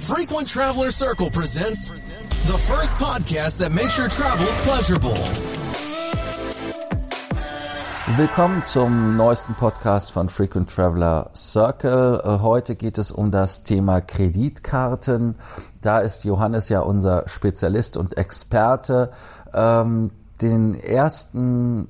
Frequent Traveler Circle presents the first podcast that makes your travels pleasurable. Willkommen zum neuesten Podcast von Frequent Traveler Circle. Äh, heute geht es um das Thema Kreditkarten. Da ist Johannes ja unser Spezialist und Experte. Ähm, den ersten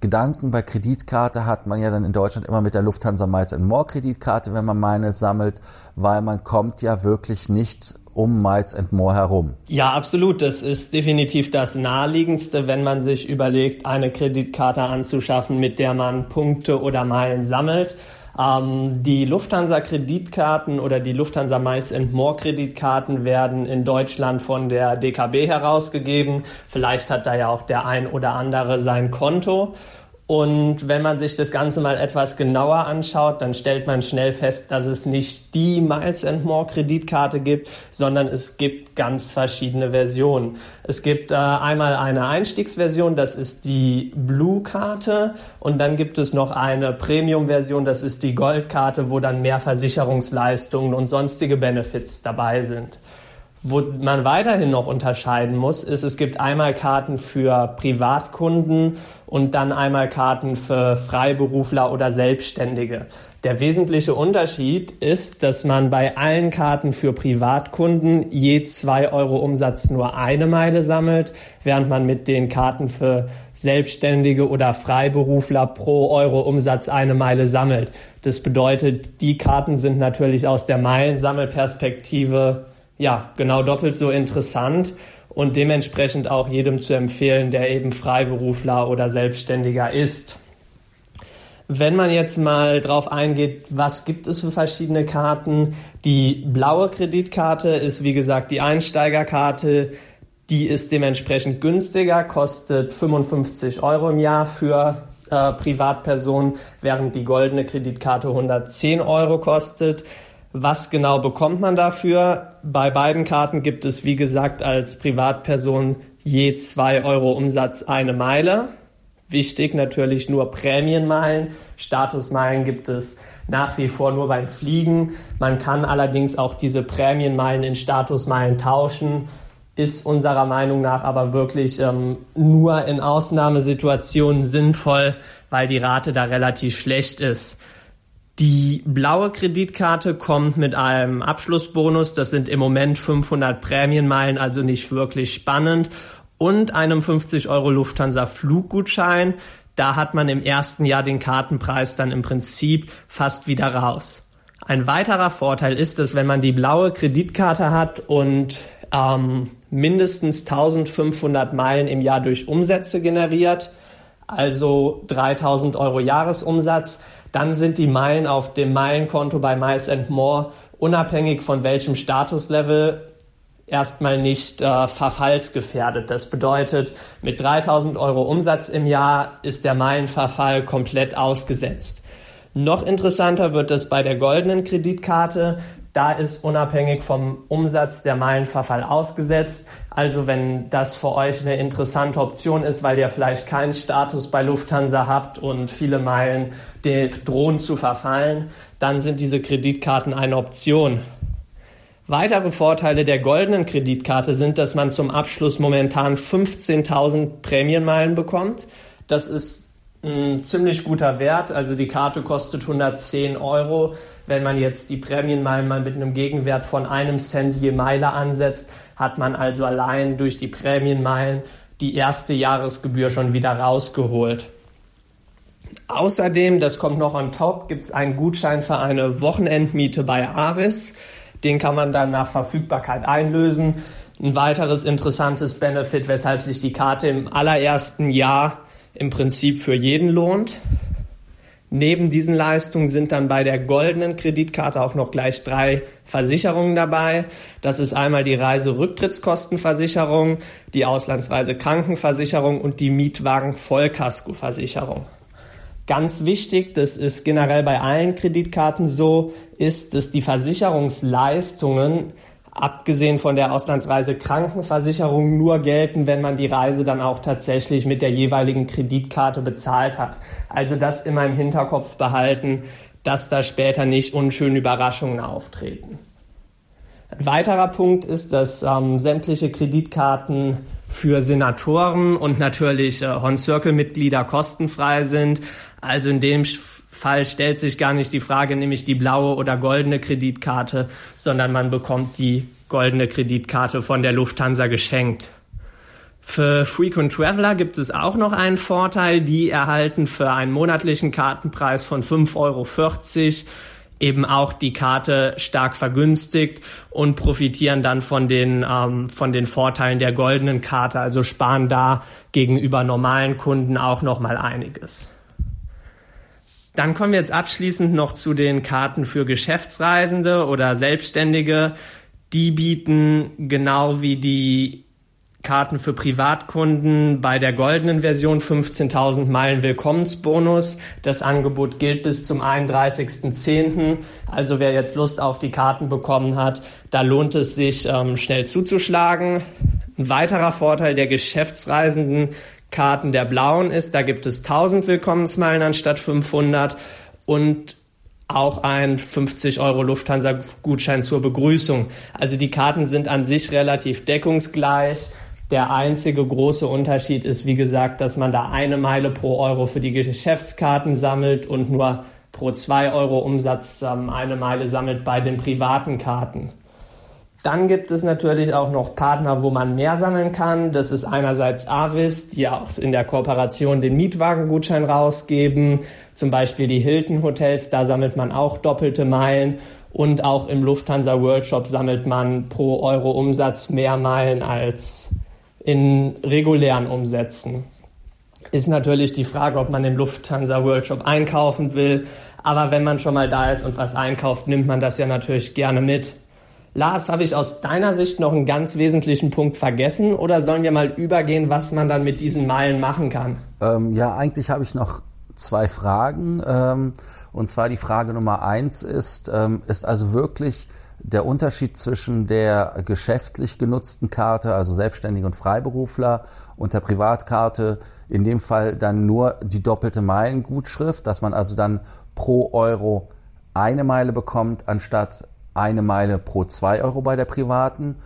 Gedanken bei Kreditkarte hat man ja dann in Deutschland immer mit der Lufthansa Miles More Kreditkarte, wenn man meine sammelt, weil man kommt ja wirklich nicht um Miles More herum. Ja, absolut. Das ist definitiv das naheliegendste, wenn man sich überlegt, eine Kreditkarte anzuschaffen, mit der man Punkte oder Meilen sammelt. Ähm, die Lufthansa-Kreditkarten oder die Lufthansa Miles More Kreditkarten werden in Deutschland von der DKB herausgegeben. Vielleicht hat da ja auch der ein oder andere sein Konto. Und wenn man sich das Ganze mal etwas genauer anschaut, dann stellt man schnell fest, dass es nicht die Miles More Kreditkarte gibt, sondern es gibt ganz verschiedene Versionen. Es gibt äh, einmal eine Einstiegsversion, das ist die Blue-Karte und dann gibt es noch eine Premium-Version, das ist die Gold-Karte, wo dann mehr Versicherungsleistungen und sonstige Benefits dabei sind. Wo man weiterhin noch unterscheiden muss, ist, es gibt einmal Karten für Privatkunden und dann einmal Karten für Freiberufler oder Selbstständige. Der wesentliche Unterschied ist, dass man bei allen Karten für Privatkunden je zwei Euro Umsatz nur eine Meile sammelt, während man mit den Karten für Selbstständige oder Freiberufler pro Euro Umsatz eine Meile sammelt. Das bedeutet, die Karten sind natürlich aus der Meilensammelperspektive ja, genau doppelt so interessant und dementsprechend auch jedem zu empfehlen, der eben Freiberufler oder Selbstständiger ist. Wenn man jetzt mal drauf eingeht, was gibt es für verschiedene Karten? Die blaue Kreditkarte ist wie gesagt die Einsteigerkarte. Die ist dementsprechend günstiger, kostet 55 Euro im Jahr für äh, Privatpersonen, während die goldene Kreditkarte 110 Euro kostet. Was genau bekommt man dafür? Bei beiden Karten gibt es, wie gesagt, als Privatperson je zwei Euro Umsatz eine Meile. Wichtig natürlich nur Prämienmeilen. Statusmeilen gibt es nach wie vor nur beim Fliegen. Man kann allerdings auch diese Prämienmeilen in Statusmeilen tauschen. Ist unserer Meinung nach aber wirklich ähm, nur in Ausnahmesituationen sinnvoll, weil die Rate da relativ schlecht ist. Die blaue Kreditkarte kommt mit einem Abschlussbonus. Das sind im Moment 500 Prämienmeilen, also nicht wirklich spannend. Und einem 50 Euro Lufthansa Fluggutschein. Da hat man im ersten Jahr den Kartenpreis dann im Prinzip fast wieder raus. Ein weiterer Vorteil ist, dass wenn man die blaue Kreditkarte hat und ähm, mindestens 1500 Meilen im Jahr durch Umsätze generiert, also 3000 Euro Jahresumsatz, dann sind die Meilen auf dem Meilenkonto bei Miles and More unabhängig von welchem Statuslevel erstmal nicht äh, verfallsgefährdet. Das bedeutet, mit 3000 Euro Umsatz im Jahr ist der Meilenverfall komplett ausgesetzt. Noch interessanter wird es bei der goldenen Kreditkarte. Da ist unabhängig vom Umsatz der Meilenverfall ausgesetzt. Also wenn das für euch eine interessante Option ist, weil ihr vielleicht keinen Status bei Lufthansa habt und viele Meilen drohen zu verfallen, dann sind diese Kreditkarten eine Option. Weitere Vorteile der goldenen Kreditkarte sind, dass man zum Abschluss momentan 15.000 Prämienmeilen bekommt. Das ist ein ziemlich guter Wert. Also die Karte kostet 110 Euro. Wenn man jetzt die Prämienmeilen mal mit einem Gegenwert von einem Cent je Meile ansetzt, hat man also allein durch die Prämienmeilen die erste Jahresgebühr schon wieder rausgeholt. Außerdem, das kommt noch on top, gibt es einen Gutschein für eine Wochenendmiete bei Avis. Den kann man dann nach Verfügbarkeit einlösen. Ein weiteres interessantes Benefit, weshalb sich die Karte im allerersten Jahr im Prinzip für jeden lohnt. Neben diesen Leistungen sind dann bei der goldenen Kreditkarte auch noch gleich drei Versicherungen dabei. Das ist einmal die Reiserücktrittskostenversicherung, die Auslandsreisekrankenversicherung und die Mietwagen-Vollkaskoversicherung. Ganz wichtig, das ist generell bei allen Kreditkarten so, ist, dass die Versicherungsleistungen abgesehen von der Auslandsreise Krankenversicherung nur gelten, wenn man die Reise dann auch tatsächlich mit der jeweiligen Kreditkarte bezahlt hat. Also das immer im Hinterkopf behalten, dass da später nicht unschöne Überraschungen auftreten. Ein weiterer Punkt ist, dass ähm, sämtliche Kreditkarten für Senatoren und natürlich äh, Horn-Circle-Mitglieder kostenfrei sind. Also in dem Fall stellt sich gar nicht die Frage, nämlich die blaue oder goldene Kreditkarte, sondern man bekommt die goldene Kreditkarte von der Lufthansa geschenkt. Für Frequent Traveler gibt es auch noch einen Vorteil. Die erhalten für einen monatlichen Kartenpreis von 5,40 Euro eben auch die Karte stark vergünstigt und profitieren dann von den, ähm, von den Vorteilen der goldenen Karte, also sparen da gegenüber normalen Kunden auch noch mal einiges. Dann kommen wir jetzt abschließend noch zu den Karten für Geschäftsreisende oder Selbstständige. Die bieten genau wie die Karten für Privatkunden bei der goldenen Version 15.000 Meilen Willkommensbonus. Das Angebot gilt bis zum 31.10. Also wer jetzt Lust auf die Karten bekommen hat, da lohnt es sich ähm, schnell zuzuschlagen. Ein weiterer Vorteil der Geschäftsreisenden Karten der blauen ist, da gibt es 1000 Willkommensmeilen anstatt 500 und auch ein 50 Euro Lufthansa-Gutschein zur Begrüßung. Also die Karten sind an sich relativ deckungsgleich. Der einzige große Unterschied ist, wie gesagt, dass man da eine Meile pro Euro für die Geschäftskarten sammelt und nur pro zwei Euro Umsatz ähm, eine Meile sammelt bei den privaten Karten. Dann gibt es natürlich auch noch Partner, wo man mehr sammeln kann. Das ist einerseits Avis, die auch in der Kooperation den Mietwagengutschein rausgeben. Zum Beispiel die Hilton Hotels, da sammelt man auch doppelte Meilen. Und auch im Lufthansa World Shop sammelt man pro Euro Umsatz mehr Meilen als in regulären Umsätzen. Ist natürlich die Frage, ob man im Lufthansa World Shop einkaufen will. Aber wenn man schon mal da ist und was einkauft, nimmt man das ja natürlich gerne mit. Lars, habe ich aus deiner Sicht noch einen ganz wesentlichen Punkt vergessen oder sollen wir mal übergehen, was man dann mit diesen Meilen machen kann? Ähm, ja, eigentlich habe ich noch zwei Fragen. Ähm, und zwar die Frage Nummer eins ist, ähm, ist also wirklich der Unterschied zwischen der geschäftlich genutzten Karte, also Selbstständige und Freiberufler, und der Privatkarte, in dem Fall dann nur die doppelte Meilengutschrift, dass man also dann pro Euro eine Meile bekommt, anstatt eine Meile pro zwei Euro bei der privaten.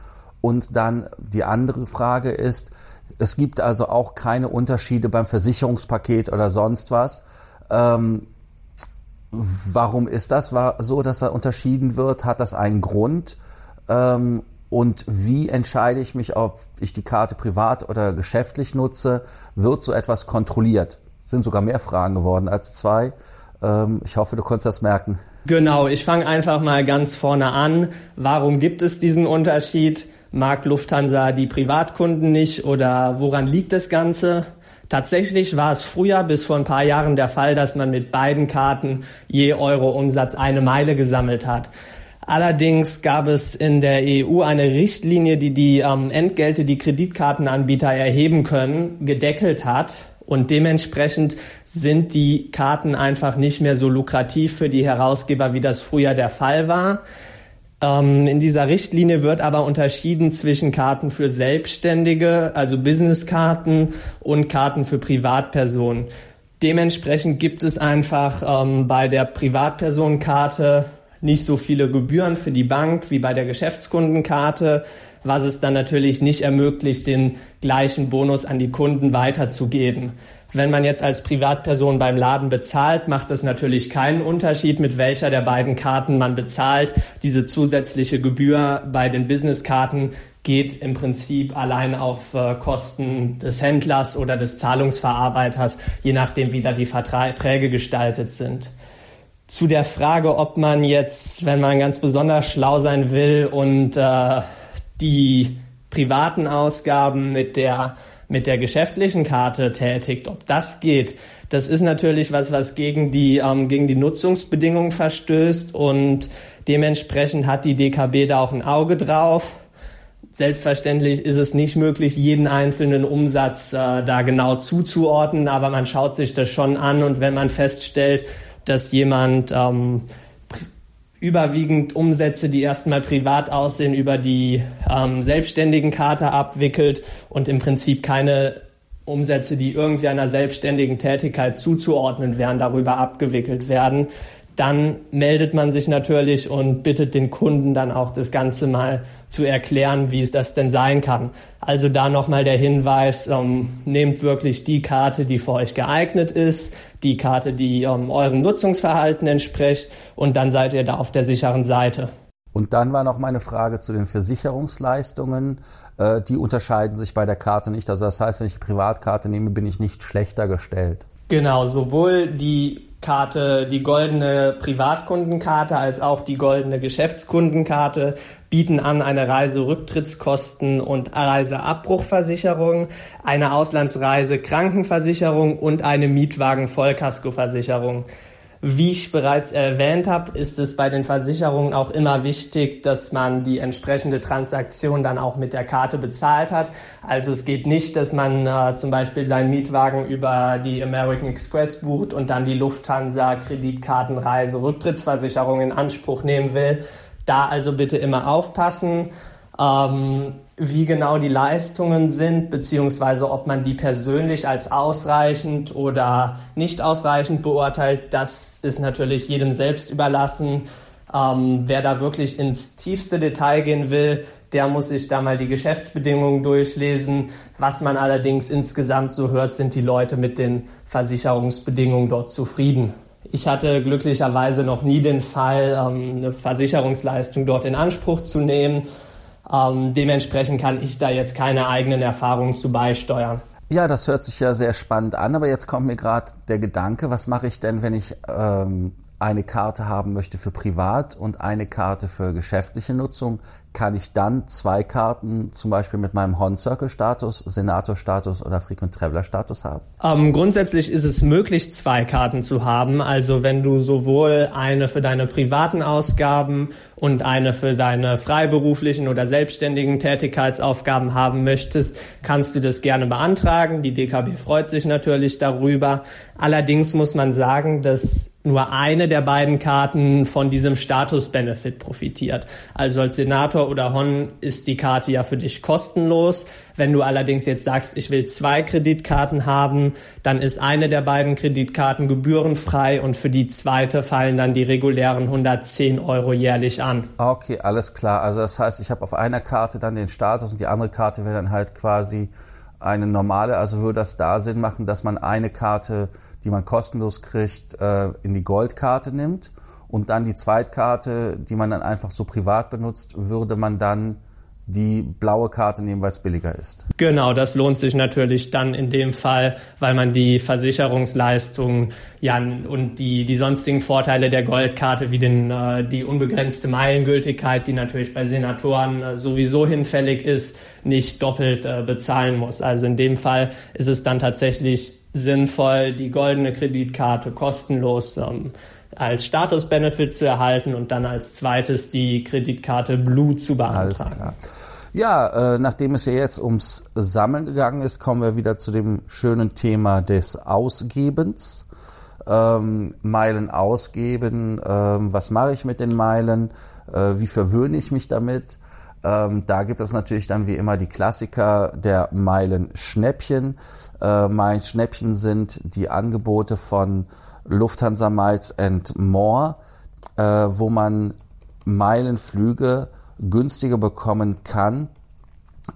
Und dann die andere Frage ist, es gibt also auch keine Unterschiede beim Versicherungspaket oder sonst was. Ähm, Warum ist das so, dass da unterschieden wird? Hat das einen Grund? Ähm, und wie entscheide ich mich, ob ich die Karte privat oder geschäftlich nutze? Wird so etwas kontrolliert? Sind sogar mehr Fragen geworden als zwei. Ähm, ich hoffe, du konntest das merken. Genau, ich fange einfach mal ganz vorne an. Warum gibt es diesen Unterschied? Mag Lufthansa die Privatkunden nicht oder woran liegt das Ganze? Tatsächlich war es früher bis vor ein paar Jahren der Fall, dass man mit beiden Karten je Euro Umsatz eine Meile gesammelt hat. Allerdings gab es in der EU eine Richtlinie, die die ähm, Entgelte, die Kreditkartenanbieter erheben können, gedeckelt hat. Und dementsprechend sind die Karten einfach nicht mehr so lukrativ für die Herausgeber, wie das früher der Fall war. Ähm, in dieser Richtlinie wird aber unterschieden zwischen Karten für Selbstständige, also Businesskarten und Karten für Privatpersonen. Dementsprechend gibt es einfach ähm, bei der Privatpersonenkarte nicht so viele Gebühren für die Bank wie bei der Geschäftskundenkarte, was es dann natürlich nicht ermöglicht, den gleichen Bonus an die Kunden weiterzugeben. Wenn man jetzt als Privatperson beim Laden bezahlt, macht es natürlich keinen Unterschied, mit welcher der beiden Karten man bezahlt. Diese zusätzliche Gebühr bei den Businesskarten geht im Prinzip allein auf äh, Kosten des Händlers oder des Zahlungsverarbeiters, je nachdem, wie da die Verträge gestaltet sind. Zu der Frage, ob man jetzt, wenn man ganz besonders schlau sein will und äh, die privaten Ausgaben mit der mit der geschäftlichen Karte tätigt, ob das geht, das ist natürlich was, was gegen die, ähm, gegen die Nutzungsbedingungen verstößt und dementsprechend hat die DKB da auch ein Auge drauf. Selbstverständlich ist es nicht möglich, jeden einzelnen Umsatz äh, da genau zuzuordnen, aber man schaut sich das schon an und wenn man feststellt, dass jemand ähm, überwiegend Umsätze, die erstmal privat aussehen, über die ähm, selbstständigen Karte abwickelt und im Prinzip keine Umsätze, die irgendwie einer selbstständigen Tätigkeit zuzuordnen wären, darüber abgewickelt werden, dann meldet man sich natürlich und bittet den Kunden dann auch das Ganze mal zu erklären, wie es das denn sein kann. Also da nochmal der Hinweis, ähm, nehmt wirklich die Karte, die für euch geeignet ist, die Karte, die ähm, eurem Nutzungsverhalten entspricht und dann seid ihr da auf der sicheren Seite. Und dann war noch meine Frage zu den Versicherungsleistungen. Äh, die unterscheiden sich bei der Karte nicht. Also das heißt, wenn ich die Privatkarte nehme, bin ich nicht schlechter gestellt. Genau, sowohl die Karte, die goldene Privatkundenkarte als auch die goldene Geschäftskundenkarte bieten an eine Reiserücktrittskosten und Reiseabbruchversicherung, eine Auslandsreise Krankenversicherung und eine Mietwagen Vollkaskoversicherung. Wie ich bereits erwähnt habe, ist es bei den Versicherungen auch immer wichtig, dass man die entsprechende Transaktion dann auch mit der Karte bezahlt hat. Also es geht nicht, dass man äh, zum Beispiel seinen Mietwagen über die American Express bucht und dann die Lufthansa Kreditkartenreise Rücktrittsversicherung in Anspruch nehmen will. Da also bitte immer aufpassen. Ähm, wie genau die Leistungen sind, beziehungsweise ob man die persönlich als ausreichend oder nicht ausreichend beurteilt, das ist natürlich jedem selbst überlassen. Ähm, wer da wirklich ins tiefste Detail gehen will, der muss sich da mal die Geschäftsbedingungen durchlesen. Was man allerdings insgesamt so hört, sind die Leute mit den Versicherungsbedingungen dort zufrieden. Ich hatte glücklicherweise noch nie den Fall, ähm, eine Versicherungsleistung dort in Anspruch zu nehmen. Ähm, dementsprechend kann ich da jetzt keine eigenen Erfahrungen zu beisteuern. Ja, das hört sich ja sehr spannend an, aber jetzt kommt mir gerade der Gedanke, was mache ich denn, wenn ich ähm, eine Karte haben möchte für privat und eine Karte für geschäftliche Nutzung? Kann ich dann zwei Karten zum Beispiel mit meinem Horn Circle Status, Senator Status oder Frequent Traveler Status haben? Ähm, grundsätzlich ist es möglich, zwei Karten zu haben. Also wenn du sowohl eine für deine privaten Ausgaben und eine für deine freiberuflichen oder selbstständigen Tätigkeitsaufgaben haben möchtest, kannst du das gerne beantragen. Die DKB freut sich natürlich darüber. Allerdings muss man sagen, dass nur eine der beiden Karten von diesem Status-Benefit profitiert. Also als Senator Motor oder Hon ist die Karte ja für dich kostenlos. Wenn du allerdings jetzt sagst, ich will zwei Kreditkarten haben, dann ist eine der beiden Kreditkarten gebührenfrei und für die zweite fallen dann die regulären 110 Euro jährlich an. Okay, alles klar. Also das heißt, ich habe auf einer Karte dann den Status und die andere Karte wäre dann halt quasi eine normale. Also würde das da Sinn machen, dass man eine Karte, die man kostenlos kriegt, äh, in die Goldkarte nimmt und dann die Zweitkarte, die man dann einfach so privat benutzt, würde man dann die blaue Karte nehmen, weil es billiger ist. Genau, das lohnt sich natürlich dann in dem Fall, weil man die Versicherungsleistungen ja, und die, die sonstigen Vorteile der Goldkarte wie den, äh, die unbegrenzte Meilengültigkeit, die natürlich bei Senatoren äh, sowieso hinfällig ist, nicht doppelt äh, bezahlen muss. Also in dem Fall ist es dann tatsächlich sinnvoll, die goldene Kreditkarte kostenlos ähm, als Status-Benefit zu erhalten und dann als zweites die Kreditkarte Blue zu beantragen. Alles klar. Ja, äh, nachdem es ja jetzt ums Sammeln gegangen ist, kommen wir wieder zu dem schönen Thema des Ausgebens. Ähm, Meilen ausgeben, ähm, was mache ich mit den Meilen, äh, wie verwöhne ich mich damit. Ähm, da gibt es natürlich dann wie immer die Klassiker der Meilen-Schnäppchen. Äh, Meilen-Schnäppchen sind die Angebote von Lufthansa Miles and More, äh, wo man Meilenflüge günstiger bekommen kann.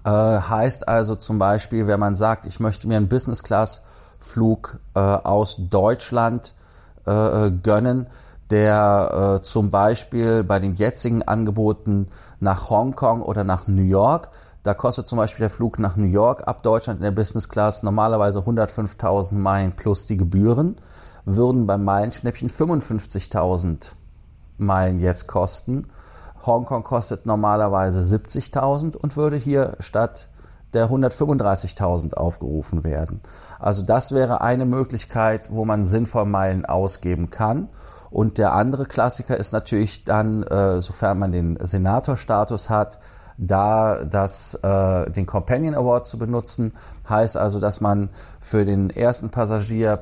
Äh, heißt also zum Beispiel, wenn man sagt, ich möchte mir einen Business Class Flug äh, aus Deutschland äh, gönnen, der äh, zum Beispiel bei den jetzigen Angeboten nach Hongkong oder nach New York, da kostet zum Beispiel der Flug nach New York ab Deutschland in der Business Class normalerweise 105.000 Meilen plus die Gebühren würden beim Meilenschnäppchen 55.000 Meilen jetzt kosten. Hongkong kostet normalerweise 70.000 und würde hier statt der 135.000 aufgerufen werden. Also das wäre eine Möglichkeit, wo man sinnvoll Meilen ausgeben kann. Und der andere Klassiker ist natürlich dann, äh, sofern man den Senatorstatus hat, da das, äh, den Companion Award zu benutzen. Heißt also, dass man für den ersten Passagier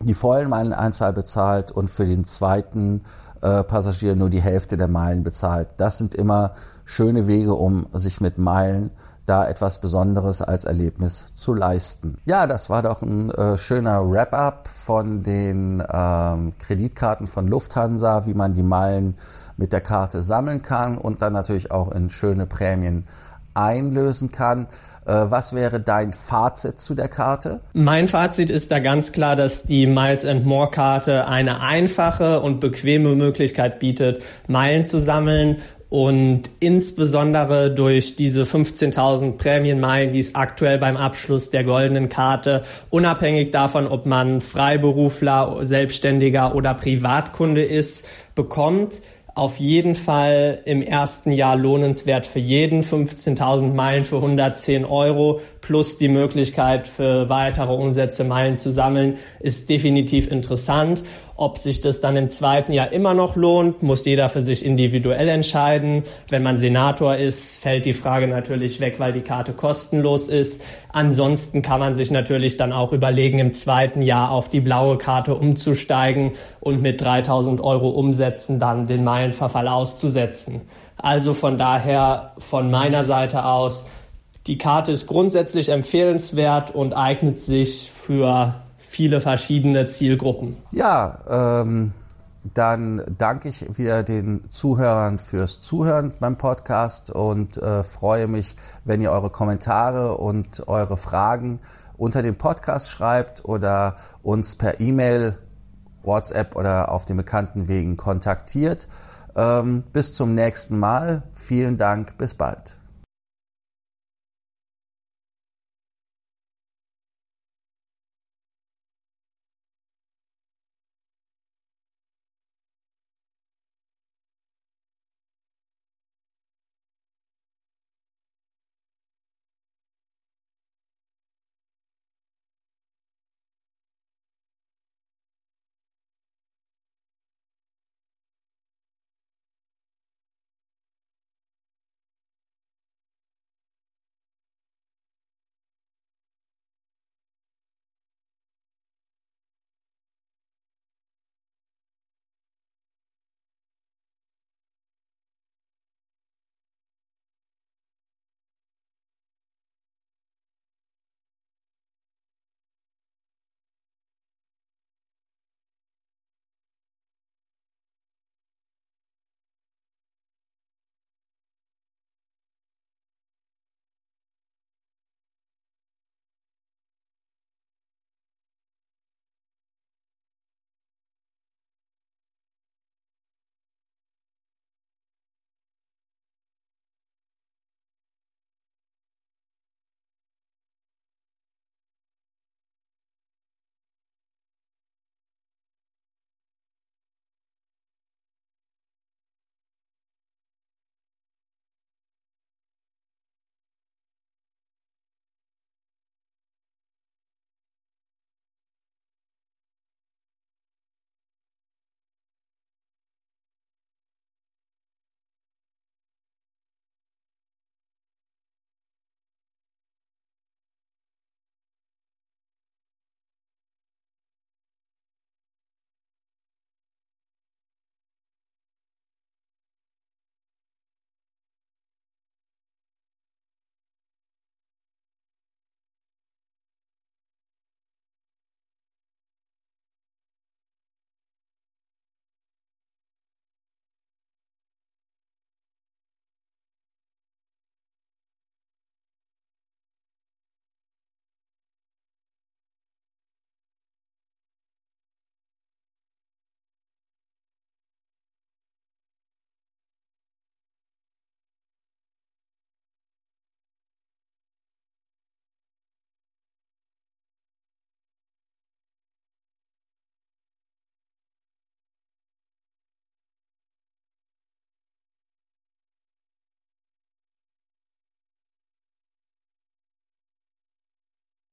die vollen Meileneinzahl bezahlt und für den zweiten äh, Passagier nur die Hälfte der Meilen bezahlt. Das sind immer schöne Wege, um sich mit Meilen da etwas Besonderes als Erlebnis zu leisten. Ja, das war doch ein äh, schöner Wrap-up von den ähm, Kreditkarten von Lufthansa, wie man die Meilen mit der Karte sammeln kann und dann natürlich auch in schöne Prämien einlösen kann. Äh, was wäre dein Fazit zu der Karte? Mein Fazit ist da ganz klar, dass die Miles and More Karte eine einfache und bequeme Möglichkeit bietet, Meilen zu sammeln und insbesondere durch diese 15.000 Prämienmeilen, die es aktuell beim Abschluss der goldenen Karte, unabhängig davon, ob man Freiberufler, Selbstständiger oder Privatkunde ist, bekommt, auf jeden Fall im ersten Jahr lohnenswert für jeden. 15.000 Meilen für 110 Euro plus die Möglichkeit für weitere Umsätze Meilen zu sammeln, ist definitiv interessant. Ob sich das dann im zweiten Jahr immer noch lohnt, muss jeder für sich individuell entscheiden. Wenn man Senator ist, fällt die Frage natürlich weg, weil die Karte kostenlos ist. Ansonsten kann man sich natürlich dann auch überlegen, im zweiten Jahr auf die blaue Karte umzusteigen und mit 3000 Euro Umsätzen dann den Meilenverfall auszusetzen. Also von daher von meiner Seite aus, die Karte ist grundsätzlich empfehlenswert und eignet sich für viele verschiedene Zielgruppen. Ja, ähm, dann danke ich wieder den Zuhörern fürs Zuhören beim Podcast und äh, freue mich, wenn ihr eure Kommentare und eure Fragen unter dem Podcast schreibt oder uns per E-Mail, WhatsApp oder auf den bekannten Wegen kontaktiert. Ähm, bis zum nächsten Mal. Vielen Dank. Bis bald.